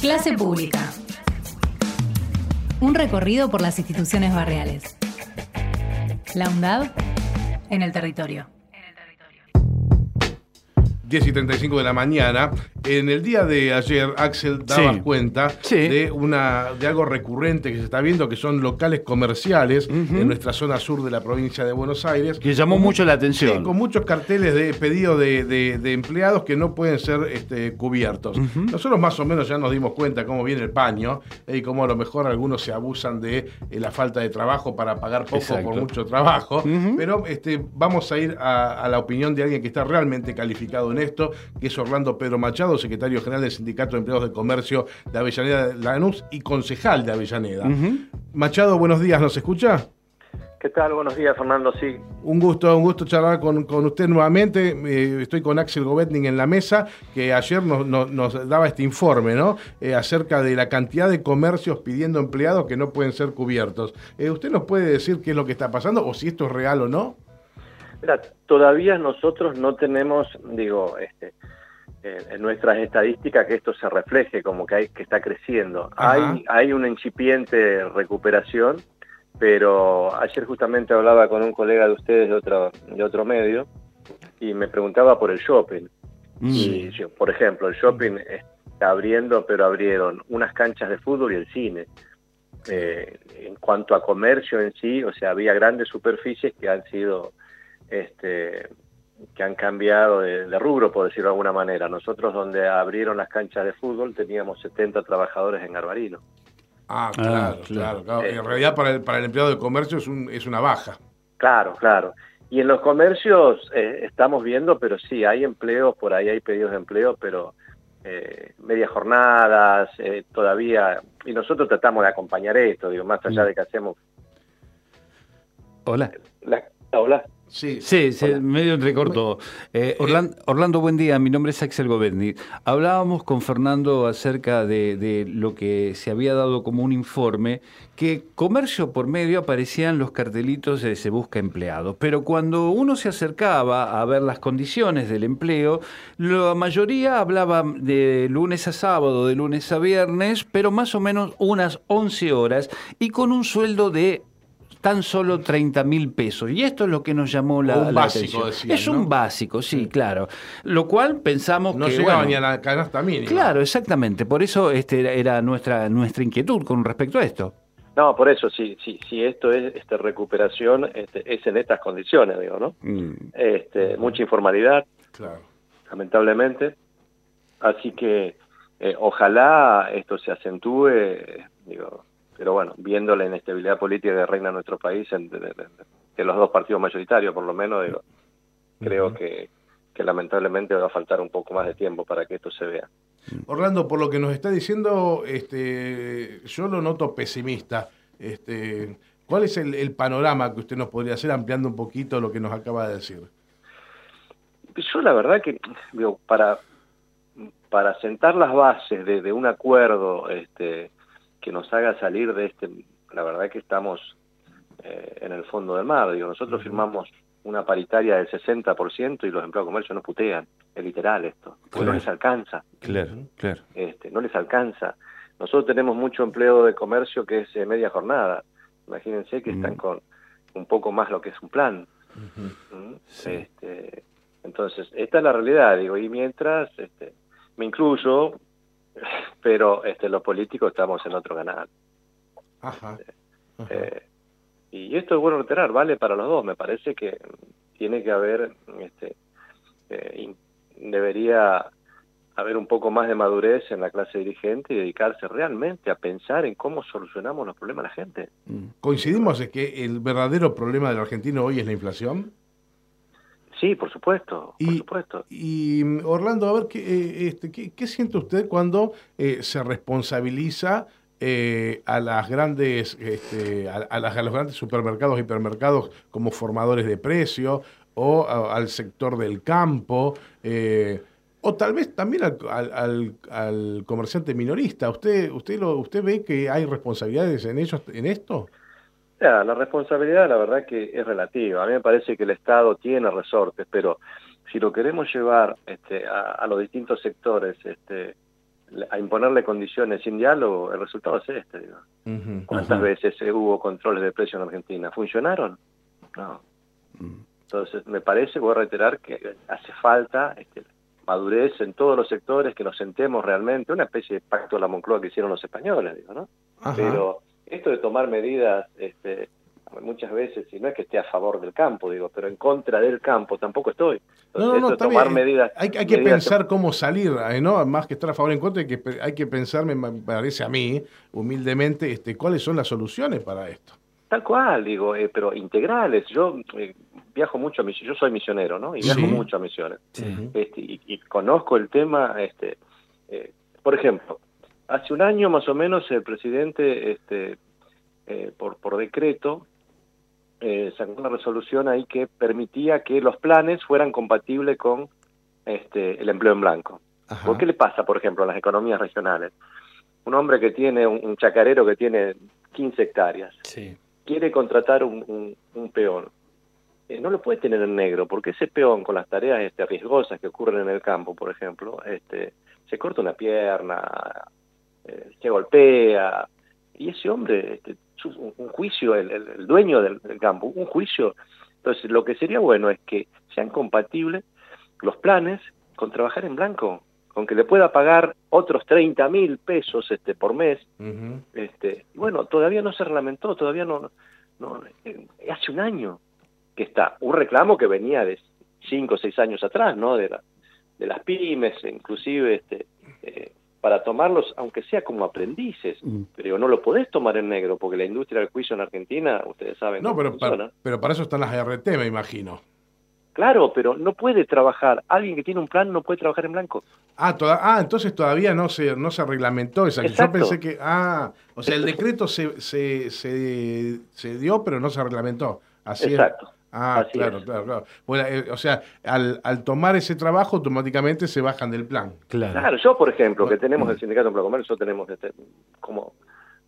Clase pública. Un recorrido por las instituciones barriales. La UNDAD en el territorio. 10 y 35 de la mañana. En el día de ayer, Axel, dabas Sí. cuenta Sí. de, una, de algo recurrente que se está viendo, que son locales comerciales en nuestra zona sur de la provincia de Buenos Aires. Que llamó mucho la atención. Sí, con muchos carteles de pedido de, de- de empleados que no pueden ser este, cubiertos. Nosotros más o menos ya nos dimos cuenta cómo viene el paño eh, y cómo a lo mejor algunos se abusan de eh, la falta de trabajo para pagar poco Exacto. por mucho trabajo. Pero este, vamos a ir a, a la opinión de alguien que está realmente calificado en esto, que es Orlando Pedro Machado, secretario general del Sindicato de Empleados de Comercio de Avellaneda de Lanús y concejal de Avellaneda. Machado, buenos días, ¿nos escucha? ¿Qué tal? Buenos días, Fernando. Sí, Un gusto, un gusto charlar con, con usted nuevamente. Eh, estoy con Axel Govetning en la mesa, que ayer nos, nos- nos daba este informe, ¿no? Eh, acerca de la cantidad de comercios pidiendo empleados que no pueden ser cubiertos. Eh, ¿Usted nos puede decir qué es lo que está pasando o si esto es real o no? Mira, todavía nosotros no tenemos, digo, este, en nuestras estadísticas que esto se refleje como que, hay, que está creciendo. Ajá. Hay, hay una incipiente recuperación, pero ayer justamente hablaba con un colega de ustedes de otro, de otro medio y me preguntaba por el shopping. Mm. Y yo, por ejemplo, el shopping está abriendo, pero abrieron unas canchas de fútbol y el cine. Eh, en cuanto a comercio en sí, o sea, había grandes superficies que han sido, este, que han cambiado de, de rubro, por decirlo de alguna manera. Nosotros donde abrieron las canchas de fútbol teníamos 70 trabajadores en Garbarino. Ah, Ah, claro, claro. claro. claro. Eh, En realidad para el, para el empleado de comercio es, un- es una baja. Claro, claro. Y en los comercios eh, estamos viendo, pero sí, hay empleos, por ahí hay pedidos de empleo, pero eh, medias jornadas, eh, todavía, y nosotros tratamos de acompañar esto, digo, más allá de que hacemos Hola. la, hola. Sí. Sí, sí, medio entrecorto. Eh, Orlan- Orlando, buen día. Mi nombre es Axel Govetny. Hablábamos con Fernando acerca de, de lo que se había dado como un informe, que comercio por medio aparecían los cartelitos de se busca empleados. Pero cuando uno se acercaba a ver las condiciones del empleo, la mayoría hablaba de lunes a sábado, de lunes a viernes, pero más o menos unas 11 horas y con un sueldo de tan solo 30 mil pesos. Y esto es lo que nos llamó la, Un la básico, atención. decían, es ¿no? un básico, sí, claro. Lo cual pensamos No que... llegaba bueno, ni a la canasta mínima. Claro, exactamente. Por eso este, era- era nuestra, nuestra inquietud con respecto a esto. No, por eso, si, si, si esto es este, recuperación, este, es en estas condiciones, digo, ¿no? Mm, Este, mucha informalidad, Claro. lamentablemente. Así que eh, ojalá esto se acentúe, digo, pero bueno, viendo la inestabilidad política que reina en nuestro país, en- de, de- de- de los dos partidos mayoritarios por lo menos, digo, creo que, que lamentablemente va a faltar un poco más de tiempo para que esto se vea. Orlando, por lo que nos está diciendo, este, yo lo noto pesimista. Este, ¿Cuál es el, el panorama que usted nos podría hacer ampliando un poquito lo que nos acaba de decir? Yo la verdad que, digo, para, para sentar las bases de, de un acuerdo este, que nos haga salir de este, la verdad que estamos eh, en el fondo del mar. Digo, nosotros firmamos una paritaria del 60% y los empleados de comercio nos putean. Es literal esto. Porque no les alcanza. claro, claro. Este, no les alcanza. Nosotros tenemos mucho empleo de comercio que es eh, media jornada. Imagínense que están con un poco más lo que es un plan. ¿Mm? Sí. Este, entonces, esta es la realidad, digo, y mientras, este, me incluyo, pero este, los políticos estamos en otro canal. Ajá. Ajá. Eh, y esto es bueno reiterar, vale para los dos, me parece que tiene que haber, este, eh, debería haber un poco más de madurez en la clase dirigente y dedicarse realmente a pensar en cómo solucionamos los problemas de la gente. Mm. ¿Coincidimos en que el verdadero problema del argentino hoy es la inflación? Sí, por supuesto, por Y- supuesto. Y mm, Orlando, a ver, ¿qué, eh, este, qué, qué siente usted cuando eh, se responsabiliza eh, a las grandes, este, a, a las- a los grandes supermercados, hipermercados como formadores de precio o a- al sector del campo? eh, o tal vez también al, al- al- al comerciante minorista. ¿Usted, usted, lo, ¿Usted ve que hay responsabilidades en ellos en esto? Ya, la responsabilidad la verdad que es relativa. A mí me parece que el Estado tiene resortes, pero si lo queremos llevar este, a, a los distintos sectores, este, a imponerle condiciones sin diálogo, el resultado es este. Digo. ¿Cuántas veces hubo controles de precio en Argentina? ¿Funcionaron? No. Entonces, me parece, voy a reiterar, que hace falta este, madurez en todos los sectores, que nos sentemos realmente, una especie de pacto de la Moncloa que hicieron los españoles, digo, ¿no? Pero esto de tomar medidas, este, muchas veces, y no es que esté a favor del campo, digo, pero en contra del campo tampoco estoy. no, no, no, tomar medidas. Hay, hay que pensar cómo salir, eh, ¿no? Más que estar a favor o en contra, hay que, hay que pensar, me parece a mí, humildemente, este, cuáles son las soluciones para esto. Tal cual, digo, eh, pero integrales. Yo eh, viajo mucho a misiones, yo soy misionero, ¿no? Y viajo mucho a misiones. Este, y, conozco el tema, este, eh, por ejemplo, hace un año más o menos el presidente, este, por, por decreto, sacó una resolución ahí que permitía que los planes fueran compatibles con este, el empleo en blanco. ¿Por qué le pasa, por ejemplo, a las economías regionales? Un hombre que tiene, un, un chacarero que tiene 15 hectáreas. Sí quiere contratar un, peón, eh, no lo puede tener en negro, porque ese peón con las tareas este, riesgosas que ocurren en el campo, por ejemplo, este, se corta una pierna, eh, se golpea, y ese hombre, este, un juicio, el, dueño del, campo, un juicio. Entonces, lo que sería bueno es que sean compatibles los planes con trabajar en blanco aunque le pueda pagar otros 30 mil pesos este, por mes, este, bueno, todavía no se reglamentó, todavía no, no, eh, hace un año que está, un reclamo que venía de 5 o 6 años atrás, ¿no? De, la, de las pymes, inclusive, este, eh, para tomarlos, aunque sea como aprendices, mm. pero no lo podés tomar en negro, porque la industria del juicio en Argentina, ustedes saben. No, pero pero para eso están las ART, me imagino. Claro, pero no puede trabajar. Alguien que tiene un plan no puede trabajar en blanco. Ah, ah entonces todavía no se, no se reglamentó esa. Yo pensé que. Ah, o sea, el decreto se, se, se, dio, pero no se reglamentó. Así Exacto. Ah, claro, claro, claro, bueno, eh, o sea, al, al, tomar ese trabajo automáticamente se bajan del plan. Claro, yo por ejemplo, que tenemos el sindicato de comercio, tenemos este, como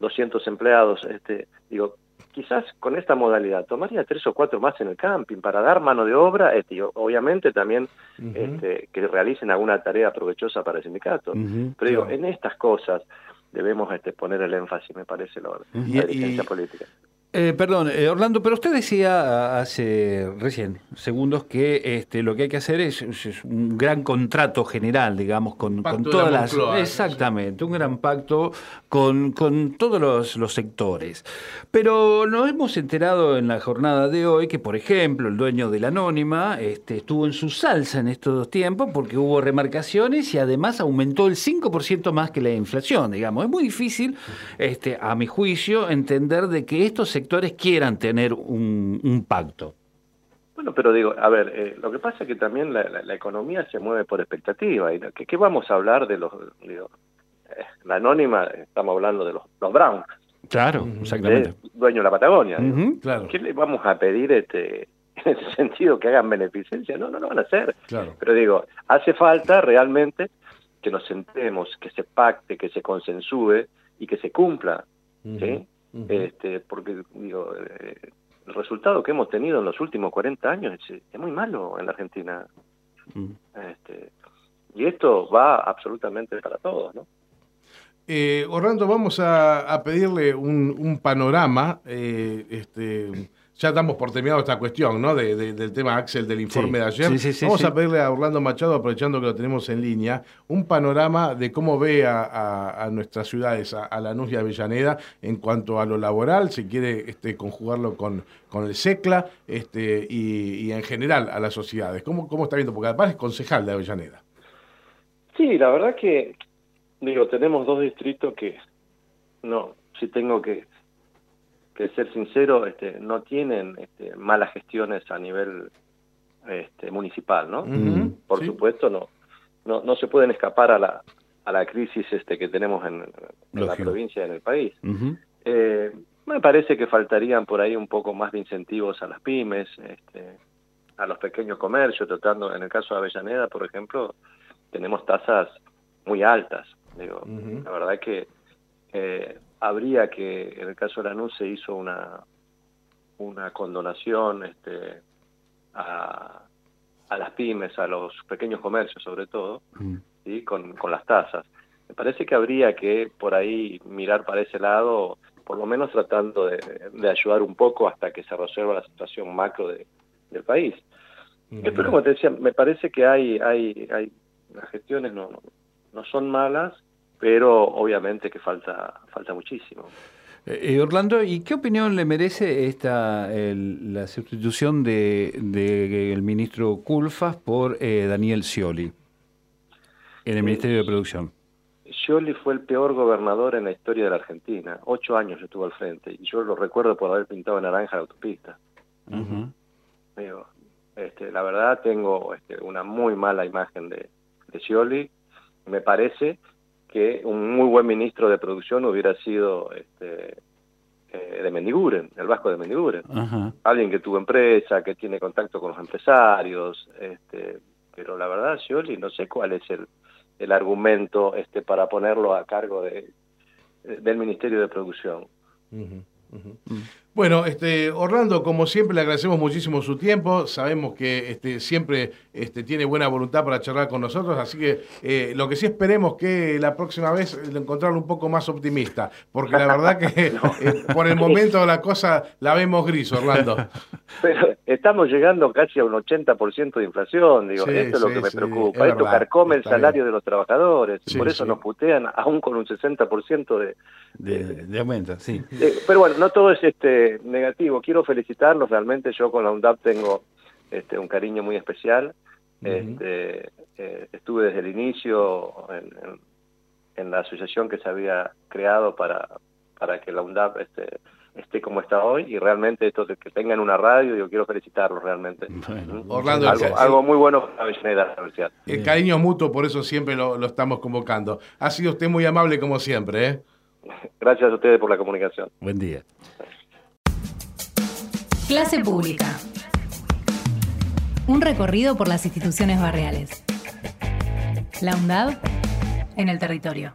200 empleados, este, digo, quizás con esta modalidad tomaría tres o cuatro más en el camping para dar mano de obra este, y obviamente también este, que realicen alguna tarea provechosa para el sindicato. Pero digo, en estas cosas debemos este, poner el énfasis, me parece, la, la política. Eh, perdón, eh, Orlando, pero usted decía hace recién segundos que este, lo que hay que hacer es, un gran contrato general, digamos, con, todas las... Exactamente, un gran pacto con, todos los, sectores. Pero nos hemos enterado en la jornada de hoy que, por ejemplo, el dueño de la Anónima este, estuvo en su salsa en estos dos tiempos porque hubo remarcaciones y además aumentó el 5% más que la inflación, digamos. Es muy difícil, este, a mi juicio, entender de que estos sectores quieran tener un, pacto. Bueno, pero digo, a ver, eh, lo que pasa es que también la, economía se mueve por expectativa. y ¿Qué, vamos a hablar de los... Digo, eh, la anónima, estamos hablando de los, los Brown. Claro, exactamente. dueño de la Patagonia. claro. ¿Qué le vamos a pedir este en ese sentido que hagan beneficencia? No, no lo van a hacer. Claro. Pero digo, hace falta realmente que nos sentemos, que se pacte, que se consensúe y que se cumpla. ¿sí? Este, porque digo, eh, el resultado que hemos tenido en los últimos 40 años es, muy malo en la Argentina. este, y esto va absolutamente para todos, ¿no? Eh, Orlando, vamos a, pedirle un, un panorama eh, este, ya damos por terminado esta cuestión, ¿no? del tema Axel del informe de ayer. Vamos a pedirle a Orlando Machado, aprovechando que lo tenemos en línea, un panorama de cómo ve a, nuestras ciudades, a, la Lanús y Avellaneda, en cuanto a lo laboral, si quiere este, conjugarlo con, con el SECLA este, y, en general a las sociedades. ¿Cómo, ¿Cómo está viendo? Porque además es concejal de Avellaneda. Sí, la verdad que, digo, tenemos dos distritos que, no, si tengo que que ser sincero, este, no tienen este, malas gestiones a nivel este, municipal, ¿no? Por supuesto, no, no, no se pueden escapar a la, a la crisis este, que tenemos en, la provincia y en el país. Eh, me parece que faltarían por ahí un poco más de incentivos a las pymes, este, a los pequeños comercios, tratando, en el caso de Avellaneda, por ejemplo, tenemos tasas muy altas. Digo, la verdad es que eh, habría que, en el caso de Lanús se hizo una, una condonación este, a, a las pymes, a los pequeños comercios sobre todo, mm. con, con las tasas. me parece que habría que por ahí mirar para ese lado, por lo menos tratando de, ayudar un poco hasta que se resuelva la situación macro del país. Pero como te decía, me parece que hay, hay, hay las gestiones no, no, son malas, pero obviamente que falta, falta muchísimo. Eh, eh, Orlando, ¿y qué opinión le merece esta la sustitución del de, el ministro Culfas por eh, Daniel Scioli en el Ministerio de Producción? Scioli fue el peor gobernador en la historia de la Argentina. Ocho años estuvo al frente y yo lo recuerdo por haber pintado naranja la autopista. este, la verdad tengo este, una muy mala imagen de, de Scioli. Me parece que un muy buen ministro de producción hubiera sido este, eh, de Mendiguren, el Vasco de Mendiguren. Alguien que tuvo empresa, que tiene contacto con los empresarios, este, pero la verdad, Scioli, no sé cuál es el, el argumento este para ponerlo a cargo de, del Ministerio de Producción. Bueno, este, Orlando, como siempre, le agradecemos muchísimo su tiempo. Sabemos que este, siempre este, tiene buena voluntad para charlar con nosotros, así que eh, lo que sí esperemos que la próxima vez encontrarlo un poco más optimista, porque la verdad que eh, por el momento la cosa la vemos gris, Orlando. Pero estamos llegando casi a un 80% de inflación, digo, esto es lo que me preocupa. esto carcome el salario de los trabajadores, por eso nos putean aún con un 60% de, de, de, aumento, sí. pero bueno, no todo es este negativo. Quiero felicitarlos, realmente yo con la UNDAP tengo este, un cariño muy especial. este, eh, estuve desde el inicio en, en, la asociación que se había creado para, para que la UNDAP este, esté como está hoy y realmente esto de que tengan una radio, yo quiero felicitarlos realmente. Orlando, algo, muy bueno para la Universidad. El cariño mutuo, por eso siempre lo, lo, estamos convocando. Ha sido usted muy amable como siempre. ¿eh? Gracias a ustedes por la comunicación. Buen día. Clase pública. Un recorrido por las instituciones barriales. La UNDAD en el territorio.